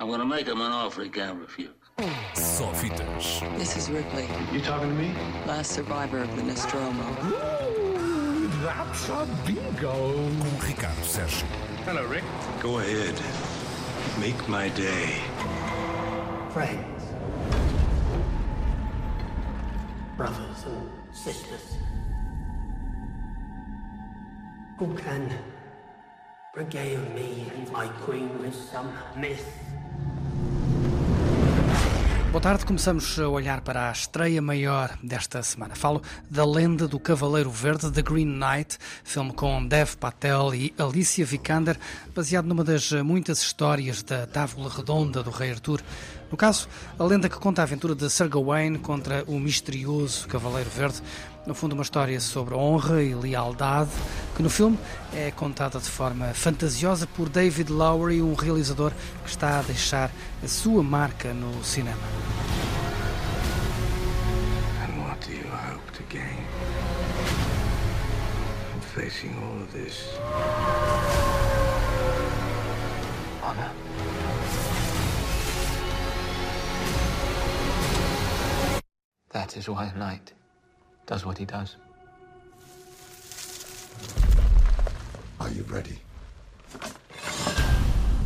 I'm gonna make him an offer he can't refuse. Só fitas. This is Ripley, You talking to me? last survivor of the Nostromo. That's a bingo. Com Ricardo Sérgio. Hello, Rick. Go ahead. Make my day. friends, brothers and sisters, who can regale me and my queen with some myth. Boa tarde, começamos a olhar para a estreia maior desta semana. Falo da lenda do Cavaleiro Verde, The Green Knight, filme com Dev Patel e Alicia Vikander, baseado numa das muitas histórias da Távola Redonda do Rei Arthur. No caso, a lenda que conta a aventura de Sir Gawain contra o misterioso Cavaleiro Verde, no fundo uma história sobre honra e lealdade, que no filme é contada de forma fantasiosa por David Lowery, um realizador que está a deixar a sua marca no cinema. And what do you hope to gain? from facing all of this. Honor. That is why knight does what he does.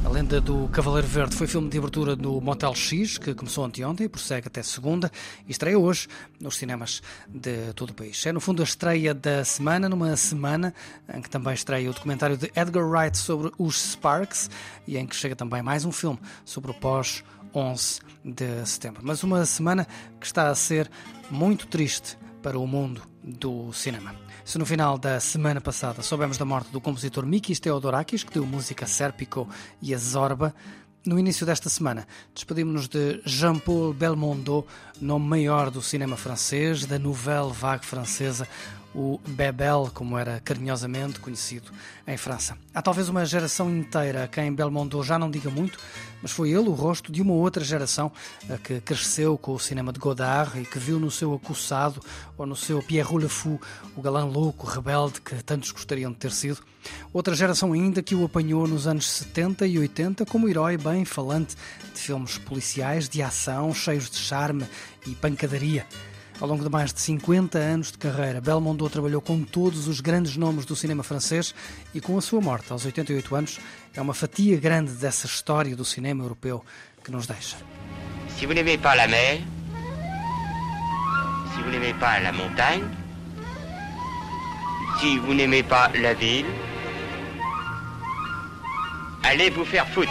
A Lenda do Cavaleiro Verde foi filme de abertura no Motel X, que começou anteontem e prossegue até segunda e estreia hoje nos cinemas de todo o país. É, no fundo, a estreia da semana, numa semana em que também estreia o documentário de Edgar Wright sobre os Sparks e em que chega também mais um filme sobre o pós 11 de setembro. Mas uma semana que está a ser muito triste para o mundo do cinema. Se no final da semana passada soubemos da morte do compositor Mikis Theodorakis, que deu música a Serpico e a Zorba, no início desta semana despedimos-nos de Jean-Paul Belmondo, nome maior do cinema francês, da nouvelle vague francesa, o Bebel, como era carinhosamente conhecido em França. Há talvez uma geração inteira a quem Belmondo já não diga muito, mas foi ele o rosto de uma outra geração que cresceu com o cinema de Godard e que viu no seu Acossado ou no seu Pierrot Le Fou o galã louco, rebelde que tantos gostariam de ter sido. Outra geração ainda que o apanhou nos anos 70 e 80 como herói bem falante de filmes policiais de ação, cheios de charme e pancadaria. Ao longo de mais de 50 anos de carreira, Belmondo trabalhou com todos os grandes nomes do cinema francês e com a sua morte aos 88 anos é uma fatia grande dessa história do cinema europeu que nos deixa. Si vous n'aimez pas la mer, si vous n'aimez pas la montagne, si vous n'aimez pas la ville, allez vous faire foutre.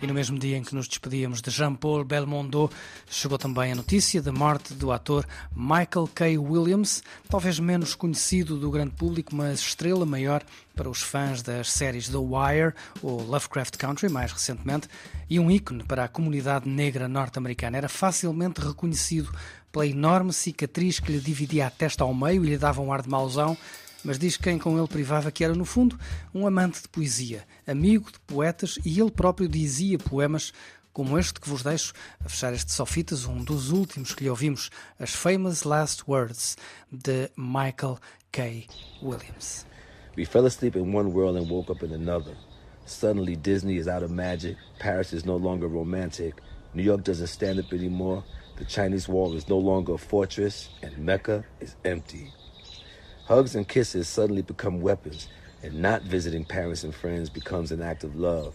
E no mesmo dia em que nos despedíamos de Jean-Paul Belmondo, chegou também a notícia da morte do ator Michael K. Williams, talvez menos conhecido do grande público, mas estrela maior para os fãs das séries The Wire ou Lovecraft Country, mais recentemente, e um ícone para a comunidade negra norte-americana. Era facilmente reconhecido pela enorme cicatriz que lhe dividia a testa ao meio e lhe dava um ar de mauzão mas diz quem com ele privava que era, no fundo, um amante de poesia, amigo de poetas e ele próprio dizia poemas como este que vos deixo a fechar este Sofitas, um dos últimos que lhe ouvimos, as Famous Last Words de Michael K. Williams. We fell asleep in one world and woke up in another. Suddenly, Disney is out of magic, Paris is no longer romantic, New York doesn't stand up anymore, the Chinese wall is no longer a fortress, and Mecca is empty. Hugs and kisses suddenly become weapons, and not visiting parents and friends becomes an act of love.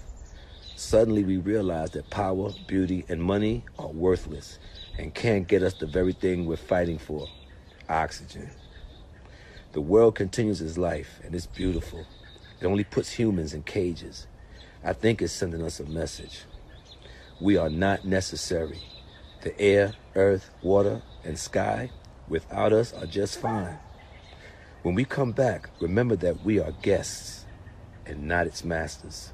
Suddenly, we realize that power, beauty, and money are worthless and can't get us the very thing we're fighting for oxygen. The world continues its life, and it's beautiful. It only puts humans in cages. I think it's sending us a message. We are not necessary. The air, earth, water, and sky without us are just fine. When we come back, remember that we are guests and not its masters.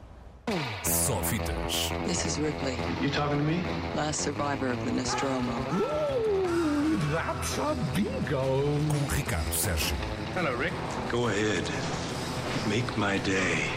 Só fitas. This is Ripley, You talking to me? last survivor of the Nostromo. Ooh, That's a bingo. Com Ricardo Sérgio. Hello, Rick. Go ahead. Make my day.